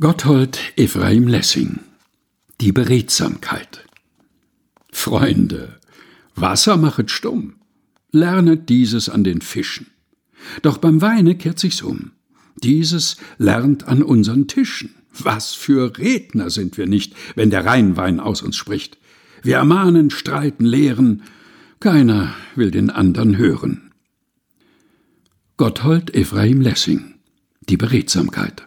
Gotthold Ephraim Lessing Die Beredsamkeit Freunde, Wasser machet stumm, lernet dieses an den Fischen. Doch beim Weine kehrt sich's um, dieses lernt an unseren Tischen. Was für Redner sind wir nicht, wenn der Rheinwein aus uns spricht. Wir ermahnen, streiten, lehren, keiner will den andern hören. Gotthold Ephraim Lessing Die Beredsamkeit